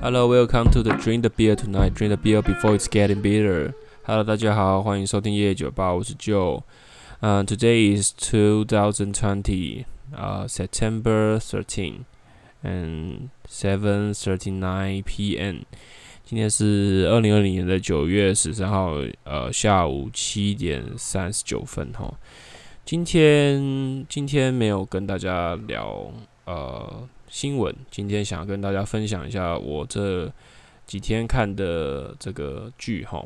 Hello, welcome to the Drink the Beer tonight. Drink the beer before it's getting bitter. Hello，大家好，欢迎收听夜夜酒吧，我是 Joe。嗯、uh,，Today is 2020, uh, September 13 and 7:39 p.m. 今天是二零二零年的九月十三号，呃，下午七点三十九分哈。今天今天没有跟大家聊呃。 新闻，今天想要跟大家分享一下我这几天看的这个剧哈。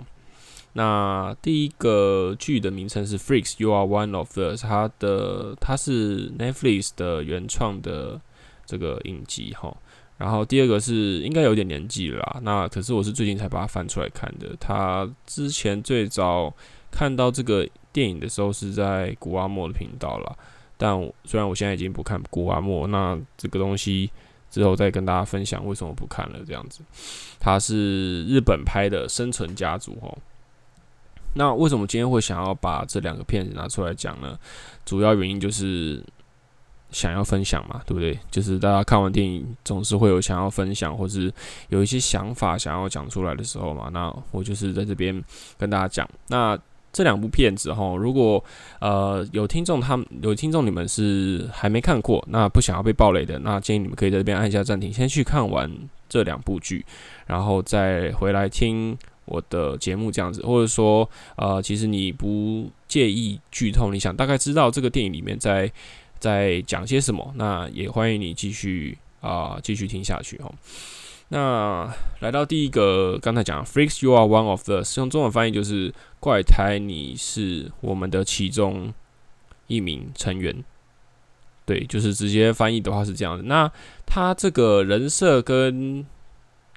那第一个剧的名称是《Freaks You Are One of Us》，它的它是 Netflix 的原创的这个影集哈。然后第二个是应该有点年纪了啦，那可是我是最近才把它翻出来看的。他之前最早看到这个电影的时候是在古阿莫的频道啦。但虽然我现在已经不看古阿莫，那这个东西之后再跟大家分享为什么不看了。这样子，它是日本拍的《生存家族》哦。那为什么今天会想要把这两个片子拿出来讲呢？主要原因就是想要分享嘛，对不对？就是大家看完电影总是会有想要分享，或是有一些想法想要讲出来的时候嘛。那我就是在这边跟大家讲。那这两部片子哈，如果呃有听众他们有听众你们是还没看过，那不想要被暴雷的，那建议你们可以在这边按下暂停，先去看完这两部剧，然后再回来听我的节目这样子，或者说呃其实你不介意剧透，你想大概知道这个电影里面在在讲些什么，那也欢迎你继续啊继续听下去哈。那来到第一个，刚才讲，Freaks，you，are，one，of，the，用中文翻译就是“怪胎，你是我们的其中一名成员”。对，就是直接翻译的话是这样的。那他这个人设跟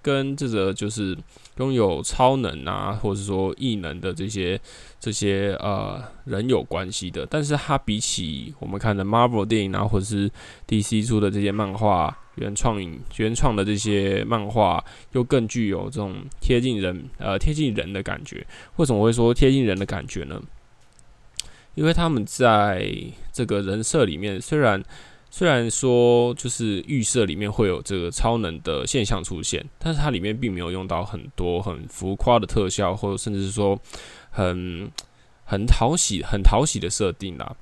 跟这个就是拥有超能啊，或者说异能的这些这些呃人有关系的，但是它比起我们看的 Marvel 电影啊，或者是 DC 出的这些漫画。原创影原创的这些漫画又更具有这种贴近人呃贴近人的感觉。为什么会说贴近人的感觉呢？因为他们在这个人设里面，虽然虽然说就是预设里面会有这个超能的现象出现，但是它里面并没有用到很多很浮夸的特效，或者甚至是说很很讨喜很讨喜的设定啦，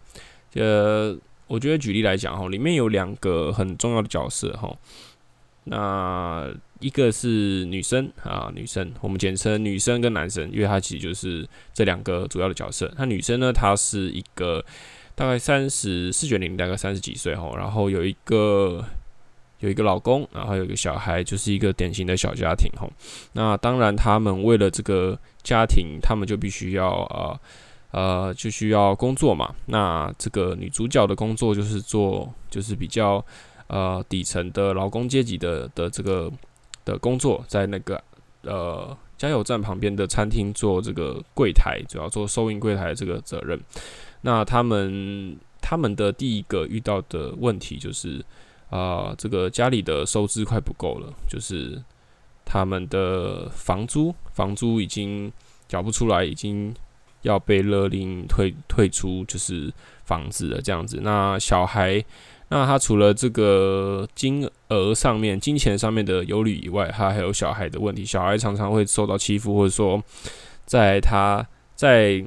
呃。我觉得举例来讲哈，里面有两个很重要的角色哈，那一个是女生啊，女生我们简称女生跟男生，因为她其实就是这两个主要的角色。那女生呢，她是一个大概三十四九零，大概三十几岁哈，然后有一个有一个老公，然后有一个小孩，就是一个典型的小家庭哈。那当然，他们为了这个家庭，他们就必须要啊。呃，就需要工作嘛。那这个女主角的工作就是做，就是比较呃底层的劳工阶级的的这个的工作，在那个呃加油站旁边的餐厅做这个柜台，主要做收银柜台这个责任。那他们他们的第一个遇到的问题就是啊、这个家里的收支快不够了，就是他们的房租房租已经缴不出来，已经。要被勒令退退出，就是房子了这样子。那小孩，那他除了这个金额上面、金钱上面的忧虑以外，他还有小孩的问题。小孩常常会受到欺负，或者说，在他在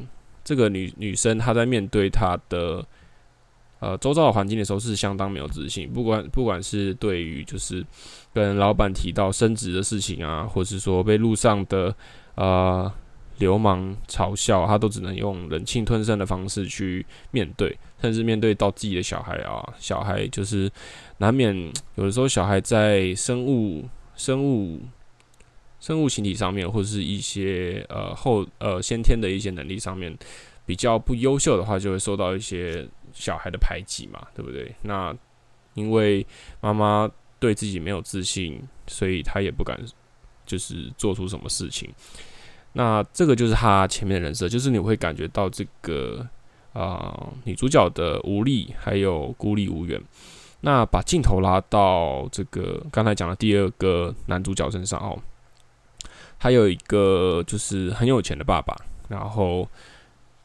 这个女女生，她在面对她的呃周遭的环境的时候，是相当没有自信。不管不管是对于就是跟老板提到升职的事情啊，或是说被路上的呃。流氓嘲笑她，都只能用忍气吞声的方式去面对，甚至面对到自己的小孩啊，小孩就是难免有的时候，小孩在生物、生物、生物形体上面，或者是一些呃后呃先天的一些能力上面比较不优秀的话，就会受到一些小孩的排挤嘛，对不对？那因为妈妈对自己没有自信，所以他也不敢就是做出什么事情。那这个就是他前面的人设，就是你会感觉到这个啊、女主角的无力，还有孤立无援。那把镜头拉到这个刚才讲的第二个男主角身上哦，还有一个就是很有钱的爸爸，然后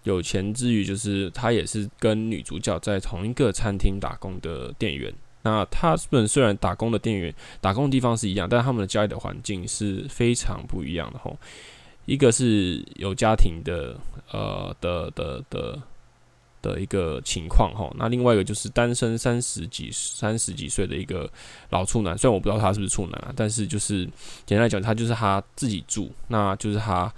有钱之余，就是他也是跟女主角在同一个餐厅打工的店员。那他们虽然打工的店员打工的地方是一样，但他们的家里的环境是非常不一样的吼。一个是有家庭的，呃的的的的一个情况吼。那另外一个就是单身三十几三十几岁的一个老处男，虽然我不知道他是不是处男啊，但是就是简单来讲，他就是他自己住，那就是他。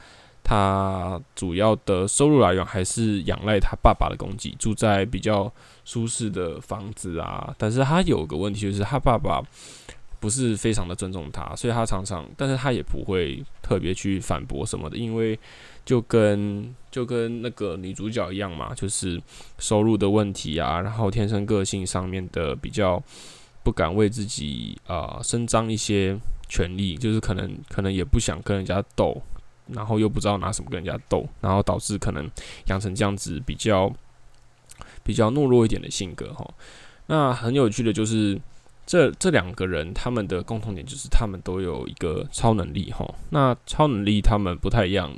他主要的收入来源还是仰赖他爸爸的供给，住在比较舒适的房子啊。但是他有个问题，就是他爸爸不是非常的尊重他，所以他常常，但是他也不会特别去反驳什么的，因为就跟就跟那个女主角一样嘛，就是收入的问题啊，然后天生个性上面的比较不敢为自己啊、伸张一些权利，就是可能可能也不想跟人家斗。然后又不知道拿什么跟人家斗，然后导致可能养成这样子比较比较懦弱一点的性格哈。那很有趣的就是这这两个人他们的共同点就是他们都有一个超能力哈。那超能力他们不太一样，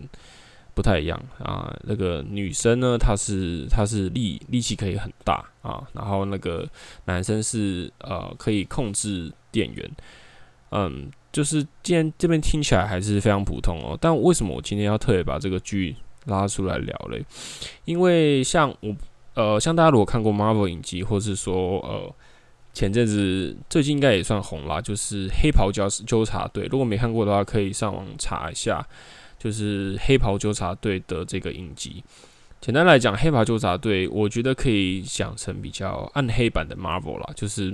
不太一样啊。那个女生呢，她是她是力力气可以很大啊，然后那个男生是呃可以控制电源，嗯。就是既然这边听起来还是非常普通哦，但为什么我今天要特别把这个剧拉出来聊嘞？因为像我呃，像大家如果看过 Marvel 影集，或是说呃前阵子最近应该也算红啦，就是黑袍纠纠察队。如果没看过的话，可以上网查一下，就是黑袍纠察队的这个影集。简单来讲，黑袍纠察队，我觉得可以想成比较暗黑版的 Marvel 啦。就是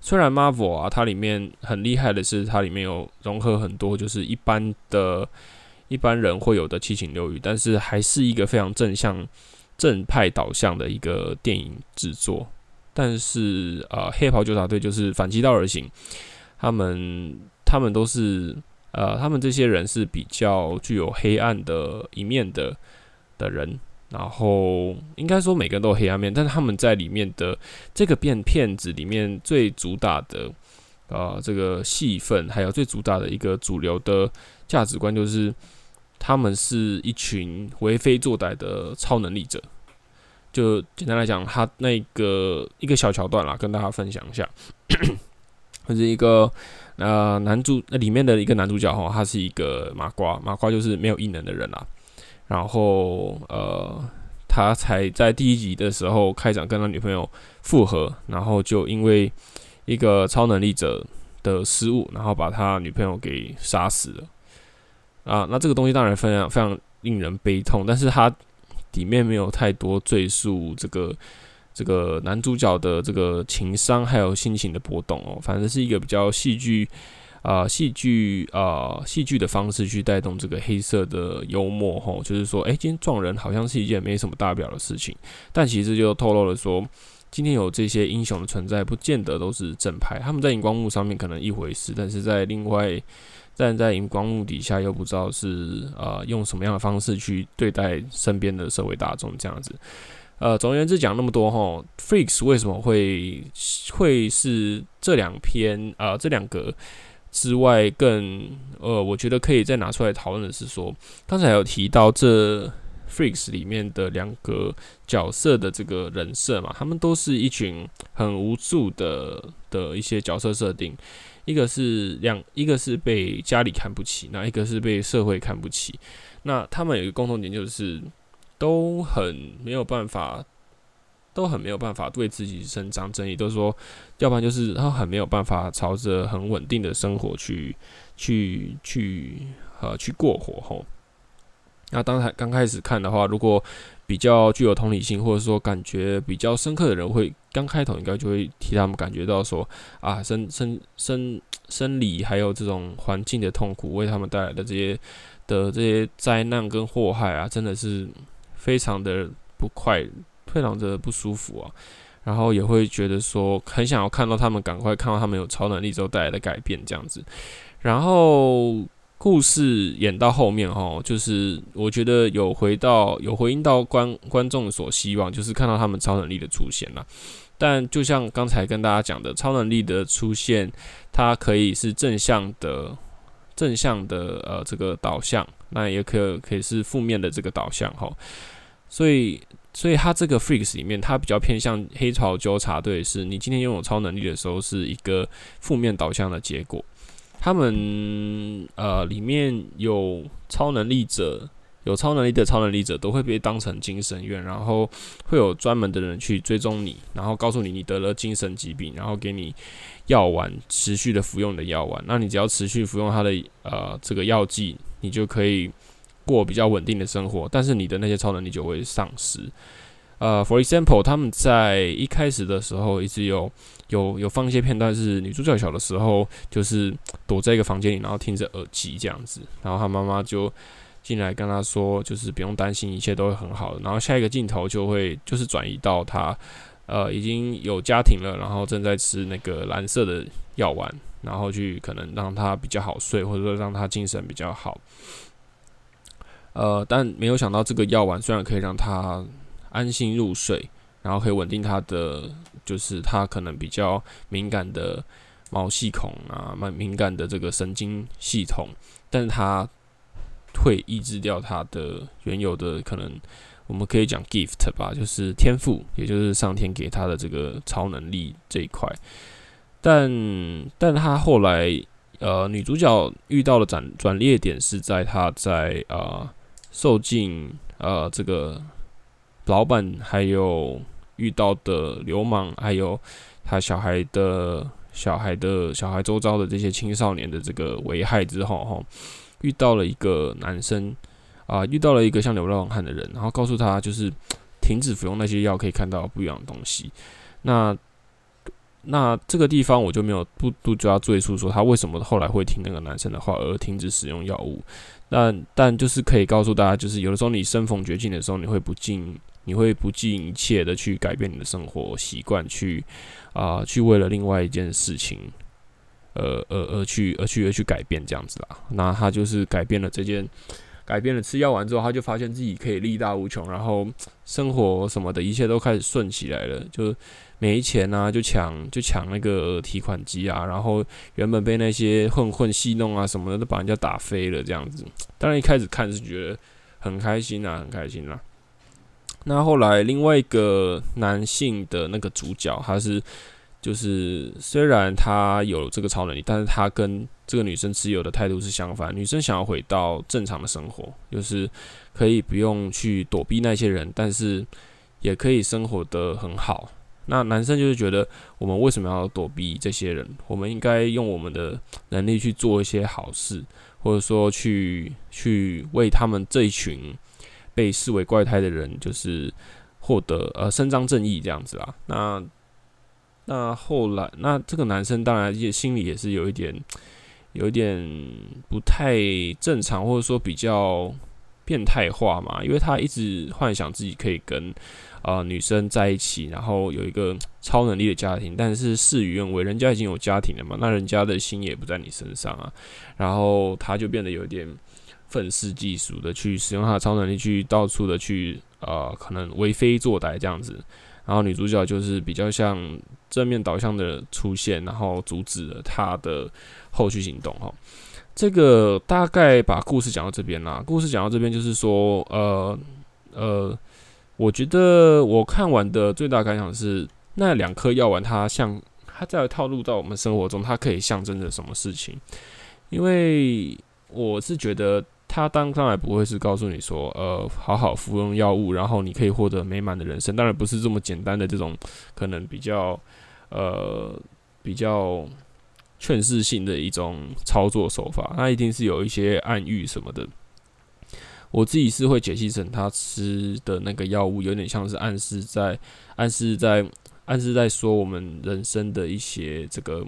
虽然 Marvel 啊，它里面很厉害的是，它里面有融合很多就是一般的、一般人会有的七情六欲，但是还是一个非常正向、正派导向的一个电影制作。但是呃，黑袍纠察队就是反其道而行，他们他们都是呃，他们这些人是比较具有黑暗的一面的的人。然后应该说每个人都有黑暗面，但是他们在里面的这个片片子里面最主打的，呃，这个戏份还有最主打的一个主流的价值观，就是他们是一群为非作歹的超能力者。就简单来讲，他那个一个小桥段啦，跟大家分享一下，或 者一个那男主那里面的一个男主角哈，他是一个麻瓜，麻瓜就是没有异能的人啦。然后，呃，他才在第一集的时候开场跟他女朋友复合，然后就因为一个超能力者的失误，然后把他女朋友给杀死了。啊，那这个东西当然非常非常令人悲痛，但是他里面没有太多赘述这个这个男主角的这个情商还有心情的波动哦，反正是一个比较戏剧。啊，戏剧啊，戏剧的方式去带动这个黑色的幽默，吼，就是说，诶，今天撞人好像是一件没什么大不了的事情，但其实就透露了说，今天有这些英雄的存在，不见得都是正派，他们在荧光幕上面可能一回事，但是在另外站在荧光幕底下又不知道是啊用什么样的方式去对待身边的社会大众这样子。呃，总而言之讲那么多吼，Freaks 为什么会会是这两篇啊，这两个。之外，更呃，我觉得可以再拿出来讨论的是说，刚才有提到这 Freaks 里面的两个角色的这个人设嘛，他们都是一群很无助的的一些角色设定，一个是两，一个是被家里看不起，那一个是被社会看不起，那他们有一个共同点就是都很没有办法。都很没有办法为自己伸张正义，都说，要不然就是他很没有办法朝着很稳定的生活去去去呃去过活吼。那当才刚开始看的话，如果比较具有同理心或者说感觉比较深刻的人，会刚开头应该就会替他们感觉到说啊，生生生生理还有这种环境的痛苦，为他们带来的这些的这些灾难跟祸害啊，真的是非常的不快。非常的不舒服啊，然后也会觉得说很想要看到他们赶快看到他们有超能力之后带来的改变这样子，然后故事演到后面哈，就是我觉得有回到有回应到观观众所希望，就是看到他们超能力的出现了。但就像刚才跟大家讲的，超能力的出现，它可以是正向的正向的呃这个导向，那也可可以是负面的这个导向哈，所以。所以他这个 Freaks 里面，他比较偏向黑潮纠察队，是你今天拥有超能力的时候，是一个负面导向的结果。他们呃里面有超能力者，有超能力的超能力者都会被当成精神院，然后会有专门的人去追踪你，然后告诉你你得了精神疾病，然后给你药丸，持续的服用的药丸。那你只要持续服用他的呃这个药剂，你就可以过比较稳定的生活，但是你的那些超能力就会丧失。呃，for example，他们在一开始的时候一直有有有放一些片段，是女主角小的时候，就是躲在一个房间里，然后听着耳机这样子，然后她妈妈就进来跟她说，就是不用担心，一切都会很好。然后下一个镜头就会就是转移到她呃已经有家庭了，然后正在吃那个蓝色的药丸，然后去可能让她比较好睡，或者说让她精神比较好。呃，但没有想到这个药丸虽然可以让她安心入睡，然后可以稳定她的，就是她可能比较敏感的毛细孔啊，蛮敏感的这个神经系统，但是它会抑制掉她的原有的可能，我们可以讲 gift 吧，就是天赋，也就是上天给她的这个超能力这一块。但，但她后来，呃，女主角遇到的转转捩点是在她在啊。呃受尽呃这个老板还有遇到的流氓，还有他小孩的小孩的小孩周遭的这些青少年的这个危害之后，哈，遇到了一个男生啊、遇到了一个像流浪汉的人，然后告诉他就是停止服用那些药，可以看到不一样的东西。那那这个地方我就没有不不就要赘述说他为什么后来会听那个男生的话而停止使用药物。但但就是可以告诉大家，就是有的时候你身逢绝境的时候，你会不尽你会不尽一切的去改变你的生活习惯，去啊、去为了另外一件事情，呃呃呃去而去而去改变这样子啦。那他就是改变了这件。改变了吃药丸之后，他就发现自己可以力大无穷，然后生活什么的一切都开始顺起来了。就没钱啊，就抢就抢那个提款机啊，然后原本被那些混混戏弄啊什么的，都把人家打飞了这样子。当然一开始看是觉得很开心啊，很开心啦。那后来另外一个男性的那个主角，他是。就是虽然他有这个超能力，但是他跟这个女生持有的态度是相反。女生想要回到正常的生活，就是可以不用去躲避那些人，但是也可以生活得很好。那男生就是觉得，我们为什么要躲避这些人？我们应该用我们的能力去做一些好事，或者说去去为他们这一群被视为怪胎的人，就是获得呃伸张正义这样子啦。那那后来，那这个男生当然也心里也是有一点，有一点不太正常，或者说比较变态化嘛，因为他一直幻想自己可以跟呃、女生在一起，然后有一个超能力的家庭，但是事与愿违，人家已经有家庭了嘛，那人家的心也不在你身上啊，然后他就变得有点愤世嫉俗的去使用他的超能力去到处的去、呃、可能为非作歹这样子。然后女主角就是比较像正面导向的出现，然后阻止了他的后续行动。哈，这个大概把故事讲到这边啦。故事讲到这边就是说，呃呃，我觉得我看完的最大感想是，那两颗药丸它像它在套路到我们生活中，它可以象征着什么事情？因为我是觉得。它当当然不会是告诉你说，呃，好好服用药物，然后你可以获得美满的人生。当然不是这么简单的这种，可能比较，呃，比较劝世性的一种操作手法。他一定是有一些暗喻什么的。我自己是会解析成他吃的那个药物，有点像是暗示在暗示在暗示在说我们人生的一些这个。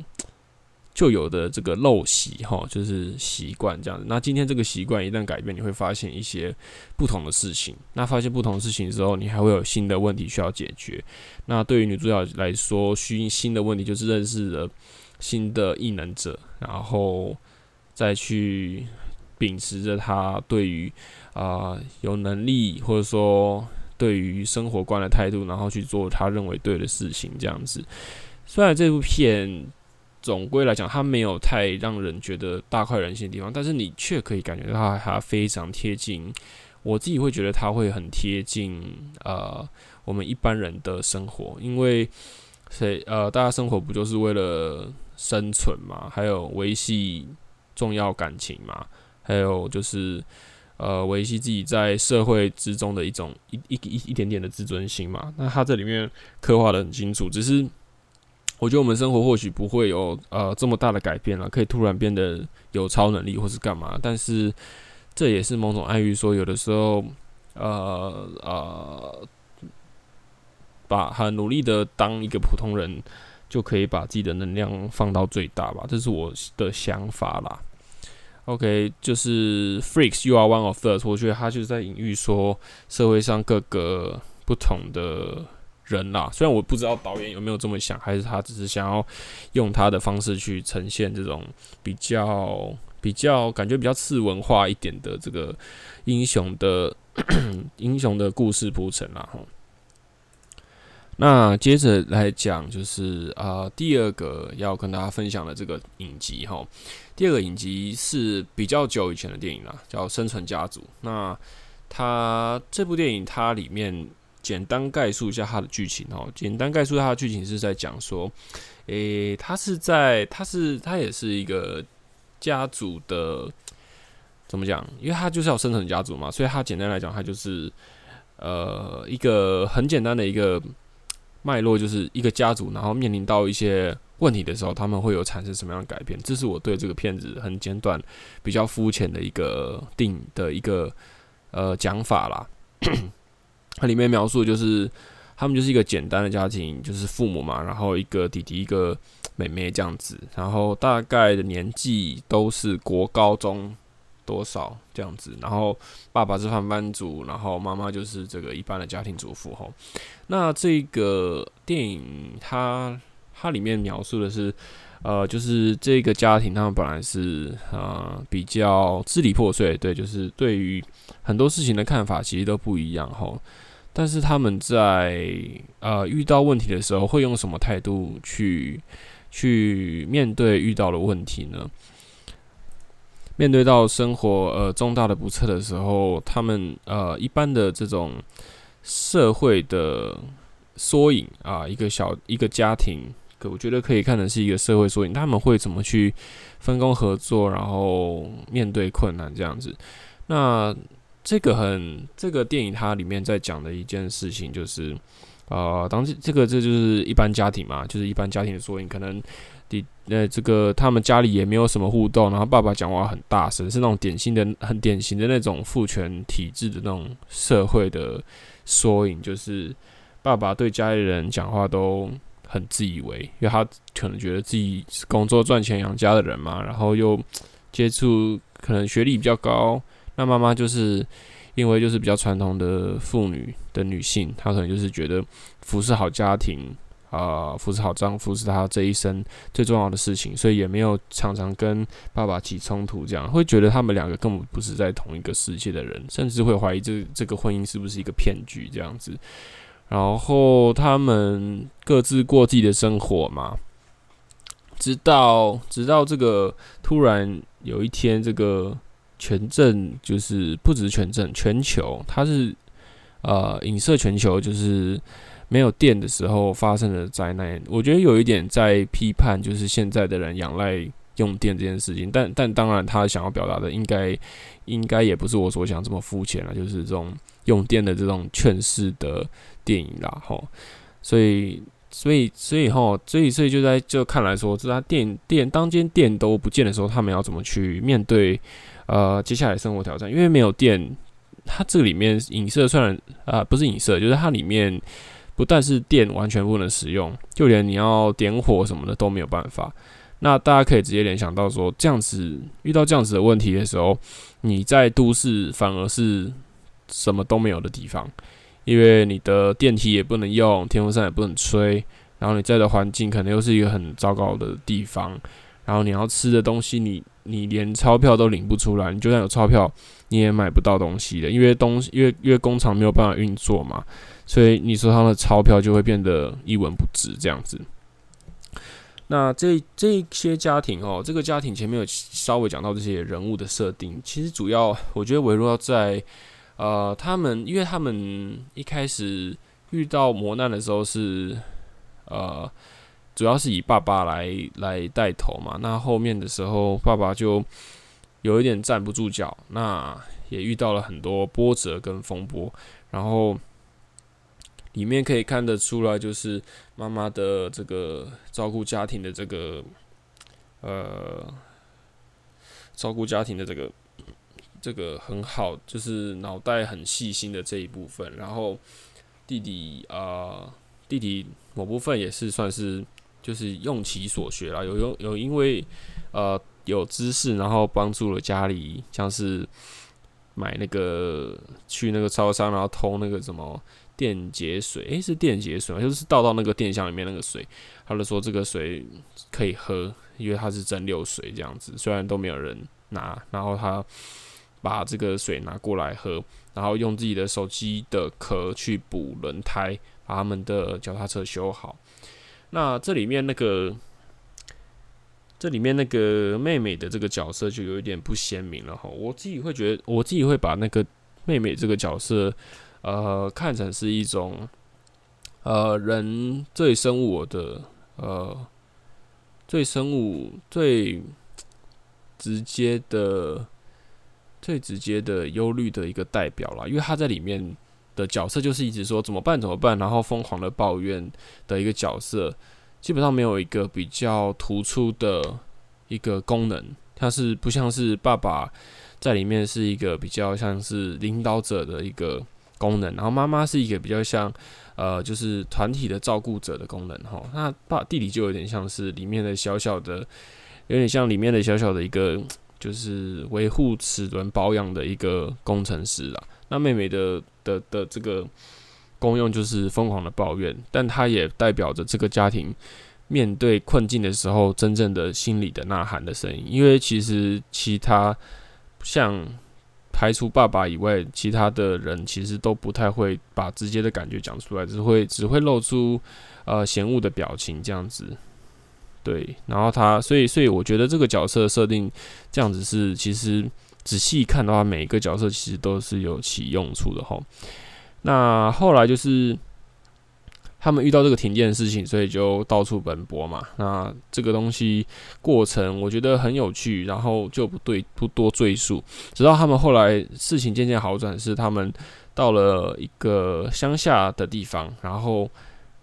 旧有的这个陋习哈，就是习惯这样子。那今天这个习惯一旦改变，你会发现一些不同的事情。那发现不同事情之后，你还会有新的问题需要解决。那对于女主角来说，新新的问题就是认识了新的异能者，然后再去秉持着他对于啊、有能力或者说对于生活观的态度，然后去做他认为对的事情这样子。虽然这部片。总归来讲，它没有太让人觉得大快人心的地方，但是你却可以感觉到它，它非常贴近我自己会觉得它会很贴近呃我们一般人的生活，因为谁呃大家生活不就是为了生存嘛，还有维系重要感情嘛，还有就是呃维系自己在社会之中的一种一一一一点点的自尊心嘛。那它这里面刻画的很清楚，只是我觉得我们生活或许不会有呃这么大的改变了，可以突然变得有超能力或是干嘛，但是。这也是某种暗喻，说有的时候，呃呃，把很努力的当一个普通人，就可以把自己的能量放到最大吧，这是我的想法啦。OK，就是 Freaks，You are one of us。我觉得他就是在隐喻说社会上各个不同的人啦。虽然我不知道导演有没有这么想，还是他只是想要用他的方式去呈现这种比较。比较感觉比较次文化一点的这个英雄的 英雄的故事铺陈啦，哈。那接着来讲，就是啊、第二个要跟大家分享的这个影集哈。第二个影集是比较久以前的电影啦，叫《生存家族》。那它这部电影它里面简单概述一下它的剧情哦。简单概述它的剧情是在讲说，诶、欸，它是在它是它也是一个。家族的怎么讲？因为他就是要生存家族嘛，所以他简单来讲，他就是呃一个很简单的一个脉络，就是一个家族，然后面临到一些问题的时候，他们会有产生什么样的改变？这是我对这个片子很简短、比较肤浅的一个定的一个呃讲法啦。它里面描述就是他们就是一个简单的家庭，就是父母嘛，然后一个弟弟，一个。妹妹这样子，然后大概的年纪都是国高中多少这样子，然后爸爸是上班族，然后妈妈就是这个一般的家庭主妇吼。那这个电影它它里面描述的是，呃，就是这个家庭他们本来是呃比较支离破碎，对，就是对于很多事情的看法其实都不一样吼。但是他们在呃遇到问题的时候会用什么态度去？去面对遇到的问题呢？面对到生活呃重大的不测的时候，他们呃一般的这种社会的缩影啊，一个小一个家庭，可我觉得可以看的是一个社会缩影。他们会怎么去分工合作，然后面对困难这样子？那这个很这个电影它里面在讲的一件事情就是。呃，当这这个这就是一般家庭嘛，就是一般家庭的缩影。可能呃，这个他们家里也没有什么互动，然后爸爸讲话很大声，是那种典型的、很典型的那种父权体制的那种社会的缩影。就是爸爸对家里人讲话都很自以为，因为他可能觉得自己是工作赚钱养家的人嘛，然后又接触可能学历比较高，那妈妈就是。因为就是比较传统的妇女的女性，她可能就是觉得服侍好家庭啊、呃，服侍好丈夫是她这一生最重要的事情，所以也没有常常跟爸爸起冲突，这样会觉得他们两个根本不是在同一个世界的人，甚至会怀疑这这个婚姻是不是一个骗局这样子。然后他们各自过自己的生活嘛，直到直到这个突然有一天这个。全镇就是不止全镇，全球它是呃影射全球，就是没有电的时候发生的灾难。我觉得有一点在批判，就是现在的人仰赖用电这件事情。但但当然，他想要表达的应该应该也不是我所想这么肤浅了，就是这种用电的这种劝世的电影啦，吼。所以所以所以吼，所以所以就在就看来说，这家电电当间电都不见的时候，他们要怎么去面对？呃，接下来生活挑战，因为没有电，它这里面影射虽然啊、不是影射，就是它里面不但是电完全不能使用，就连你要点火什么的都没有办法。那大家可以直接联想到说，这样子遇到这样子的问题的时候，你在都市反而是什么都没有的地方，因为你的电梯也不能用，电风扇也不能吹，然后你在的环境可能又是一个很糟糕的地方，然后你要吃的东西你。你连钞票都领不出来，你就算有钞票，你也买不到东西的，因为东西，因为因为工厂没有办法运作嘛，所以你手上的钞票就会变得一文不值这样子。那这这些家庭哦，这个家庭前面有稍微讲到这些人物的设定，其实主要我觉得围绕在呃，他们因为他们一开始遇到磨难的时候是呃，主要是以爸爸来来带头嘛。那后面的时候，爸爸就有一点站不住脚，那也遇到了很多波折跟风波，然后。里面可以看得出来，就是妈妈的这个照顾家庭的这个，呃，照顾家庭的这个这个很好，就是脑袋很细心的这一部分。然后弟弟啊、弟弟某部分也是算是就是用其所学啦，有有有因为呃有知识，然后帮助了家里，像是买那个去那个超商，然后偷那个什么。电解水，诶、是电解水吗？就是倒到那个电箱里面那个水，他就说这个水可以喝，因为它是蒸馏水这样子。虽然都没有人拿，然后他把这个水拿过来喝，然后用自己的手机的壳去补轮胎，把他们的脚踏车修好。那这里面那个，这里面那个妹妹的这个角色就有一点不鲜明了哈。我自己会觉得，我自己会把那个妹妹这个角色。呃，看成是一种，呃，人最生我的，呃，最生物最直接的、最直接的忧虑的一个代表啦。因为他在里面的角色就是一直说怎么办怎么办，然后疯狂的抱怨的一个角色，基本上没有一个比较突出的一个功能，他是不像是爸爸在里面是一个比较像是领导者的一个。功能，然后妈妈是一个比较像，呃，就是团体的照顾者的功能哈。那爸弟弟就有点像是里面的小小的，有点像里面的小小的一个，就是维护齿轮保养的一个工程师啦。那妹妹的的的这个功用就是疯狂的抱怨，但她也代表着这个家庭面对困境的时候真正的心里的呐喊的声音。因为其实其他像。排除爸爸以外，其他的人其实都不太会把直接的感觉讲出来，只会只会露出呃嫌恶的表情这样子。对，然后他，所以所以我觉得这个角色设定这样子是，其实仔细看的话，每一个角色其实都是有其用处的哈。那后来就是。他们遇到这个停电的事情，所以就到处奔波嘛。那这个东西过程我觉得很有趣，然后就不对不多赘述。直到他们后来事情渐渐好转，是他们到了一个乡下的地方，然后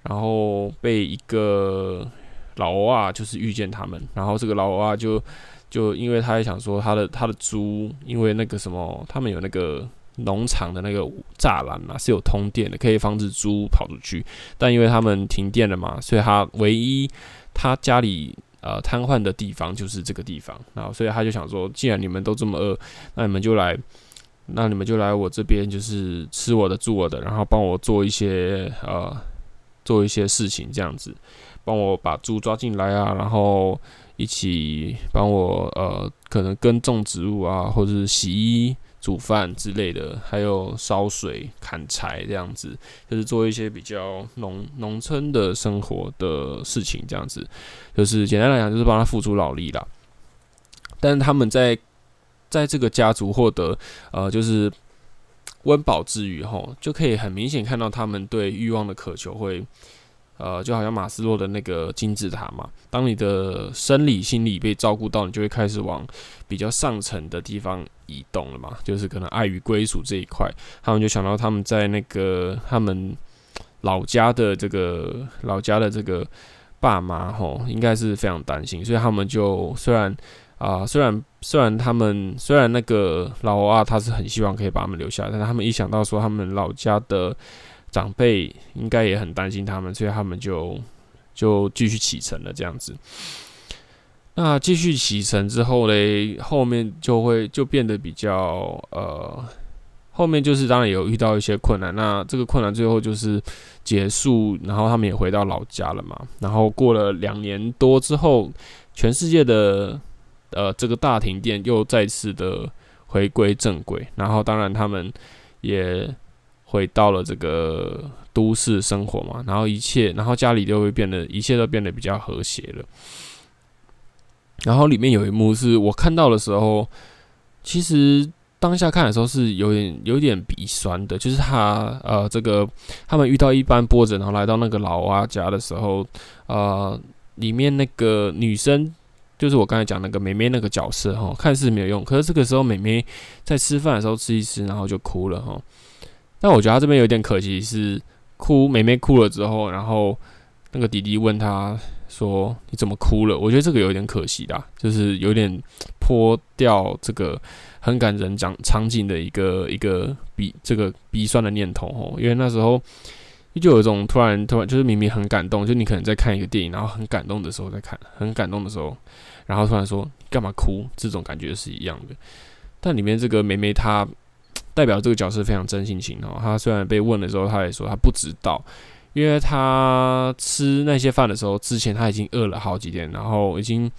然后被一个老欧啊，就是遇见他们，然后这个老欧啊就就因为他也想说他的他的猪，因为那个什么，他们有那个。农场的那个栅栏嘛，是有通电的，可以防止猪跑出去。但因为他们停电了嘛，所以他唯一他家里呃瘫痪的地方就是这个地方。然后所以他就想说，既然你们都这么饿，那你们就来，那你们就来我这边，就是吃我的、住我的，然后帮我做一些呃做一些事情，这样子，帮我把猪抓进来啊，然后一起帮我呃可能耕种植物啊，或者是洗衣。煮饭之类的，还有烧水、砍柴这样子，就是做一些比较农农村的生活的事情，这样子，就是简单来讲，就是帮他付出劳力啦。但是他们在在这个家族获得呃，就是温饱之余，吼，就可以很明显看到他们对欲望的渴求会。呃，就好像马斯洛的那个金字塔嘛，当你的生理、心理被照顾到，你就会开始往比较上层的地方移动了嘛。就是可能爱与归属这一块，他们就想到他们在那个他们老家的这个老家的这个爸妈吼，应该是非常担心，所以他们就虽然啊、虽然虽然他们虽然那个老欧啊，他是很希望可以把他们留下来，但是他们一想到说他们老家的。长辈应该也很担心他们，所以他们就就继续启程了这样子。那继续启程之后嘞，后面就会就变得比较呃，后面就是当然有遇到一些困难。那这个困难最后就是结束，然后他们也回到老家了嘛。然后过了两年多之后，全世界的呃这个大停电又再次的回归正轨。然后当然他们也。回到了这个都市生活嘛，然后一切，然后家里就会变得，一切都变得比较和谐了。然后里面有一幕是我看到的时候，其实当下看的时候是有点有点鼻酸的，就是他呃这个他们遇到一般波折，然后来到那个老蛙家的时候，呃，里面那个女生就是我刚才讲那个妹妹那个角色哈，看似没有用，可是这个时候妹妹在吃饭的时候吃一吃，然后就哭了哈。但我觉得他这边有点可惜是哭，妹妹哭了之后，然后那个弟弟问他。说你怎么哭了？我觉得这个有点可惜啦，就是有点泼掉这个很感人场场景的一个一个鼻这个鼻酸的念头哦。因为那时候就有一种突然突然就是明明很感动，就你可能在看一个电影，然后很感动的时候在看，很感动的时候，然后突然说干嘛哭？这种感觉是一样的。但里面这个梅梅她代表这个角色非常真性情哦。他虽然被问的时候，他也说他不知道。因为他吃那些饭的时候，之前他已经饿了好几天，然后已经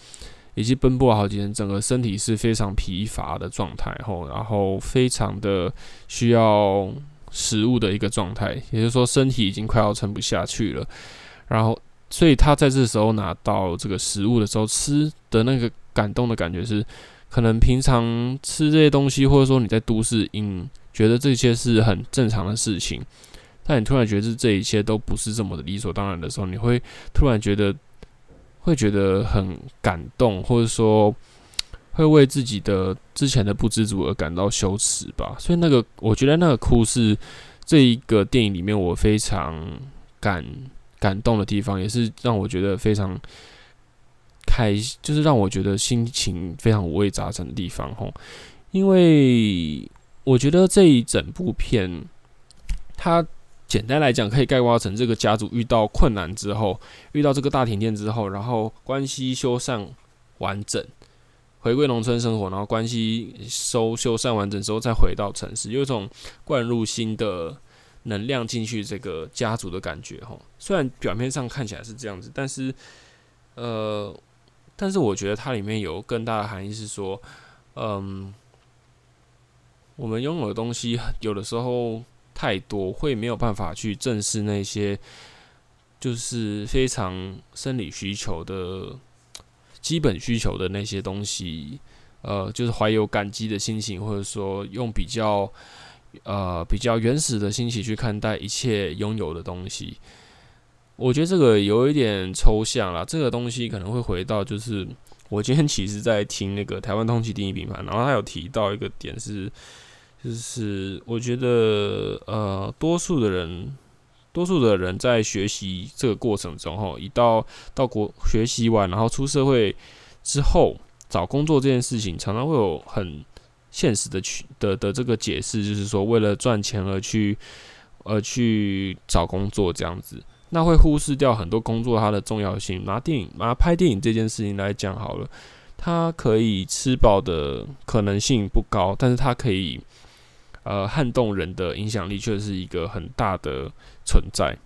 已经奔波了好几天，整个身体是非常疲乏的状态，后，然后非常的需要食物的一个状态，也就是说身体已经快要撑不下去了，然后所以他在这时候拿到这个食物的时候，吃的那个感动的感觉是，可能平常吃这些东西，或者说你在都市，嗯，觉得这些是很正常的事情。但你突然觉得这一切都不是这么的理所当然的时候，你会突然觉得会觉得很感动，或者说会为自己的之前的不知足而感到羞耻吧。所以那个，我觉得那个哭是这一个电影里面我非常感感动的地方，也是让我觉得非常开，就是让我觉得心情非常五味杂陈的地方。吼，因为我觉得这一整部片，它。简单来讲，可以概括成这个家族遇到困难之后，遇到这个大停电之后，然后关系修缮完整，回归农村生活，然后关系修修缮完整之后，再回到城市，有一种灌入新的能量进去这个家族的感觉。吼，虽然表面上看起来是这样子，但是，呃，但是我觉得它里面有更大的含义是说，嗯，我们拥有的东西，有的时候。太多会没有办法去正视那些就是非常生理需求的基本需求的那些东西，呃，就是怀有感激的心情，或者说用比较呃比较原始的心情去看待一切拥有的东西。我觉得这个有一点抽象啦，这个东西可能会回到就是我今天其实在听那个台湾通勤定义品牌，然后他有提到一个点是。就是我觉得，呃，多数的人，多数的人在学习这个过程中，哈，一到到国学习完，然后出社会之后找工作这件事情，常常会有很现实的去的的这个解释，就是说为了赚钱而去，而去找工作这样子，那会忽视掉很多工作它的重要性。拿电影，拿拍电影这件事情来讲好了，它可以吃饱的可能性不高，但是它可以。呃，撼动人的影响力却是一个很大的存在。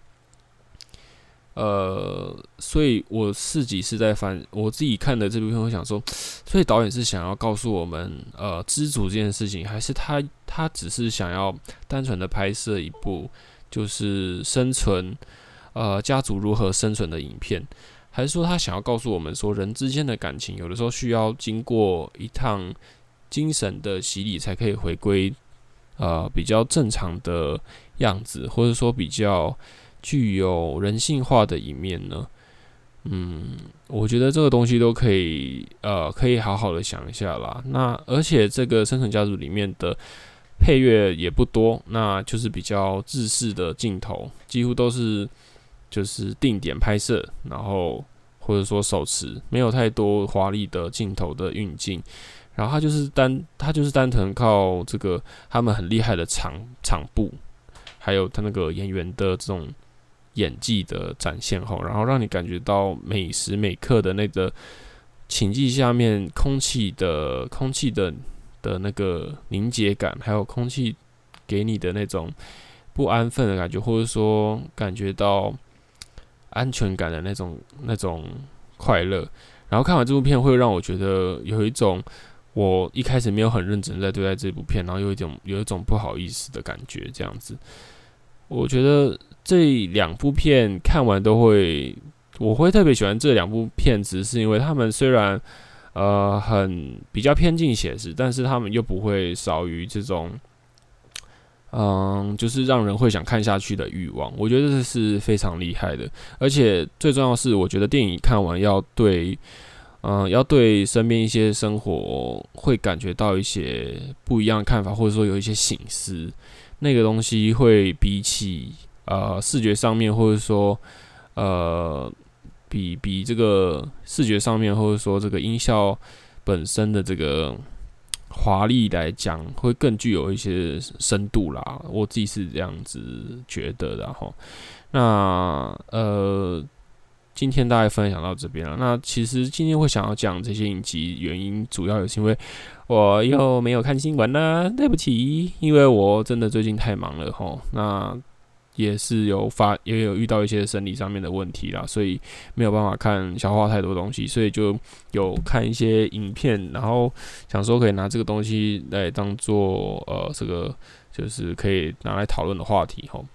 呃，所以我自己是在翻我自己看的这部片，我想说，所以导演是想要告诉我们，呃，知足这件事情，还是他他只是想要单纯的拍摄一部就是生存，呃，家族如何生存的影片，还是说他想要告诉我们说，人之间的感情有的时候需要经过一趟精神的洗礼，才可以回归。呃，比较正常的样子，或者说比较具有人性化的一面呢？嗯，我觉得这个东西都可以，呃，可以好好的想一下啦。那而且这个《生存家族》里面的配乐也不多，那就是比较日式的镜头，几乎都是就是定点拍摄，然后或者说手持，没有太多华丽的镜头的运镜。然后他就是单，他就是单纯靠这个他们很厉害的场场布，还有他那个演员的这种演技的展现后，然后让你感觉到每时每刻的那个情境下面空气的空气的的那个凝结感，还有空气给你的那种不安分的感觉，或者说感觉到安全感的那种那种快乐。然后看完这部片，会让我觉得有一种。我一开始没有很认真在对待这部片，然后有一种有一种不好意思的感觉，这样子。我觉得这两部片看完都会，我会特别喜欢这两部片子，是因为他们虽然呃很比较偏近写实，但是他们又不会少于这种。嗯，就是让人会想看下去的欲望，我觉得这是非常厉害的。而且最重要是，我觉得电影看完要对，嗯，要对身边一些生活会感觉到一些不一样的看法，或者说有一些醒思。那个东西会比起呃视觉上面，或者说呃比比这个视觉上面，或者说这个音效本身的这个。华丽来讲，会更具有一些深度啦。我自己是这样子觉得的哈。那呃，今天大概分享到这边了。那其实今天会想要讲这些影集，原因主要也是因为我又没有看新闻啦，对不起，因为我真的最近太忙了哈。那也是有发，也有遇到一些生理上面的问题啦，所以没有办法看消化太多东西，所以就有看一些影片，然后想说可以拿这个东西来当做呃这个就是可以拿来讨论的话题吼。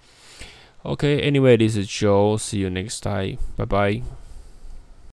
OK，Anyway，this is Joe，see you next time，bye bye。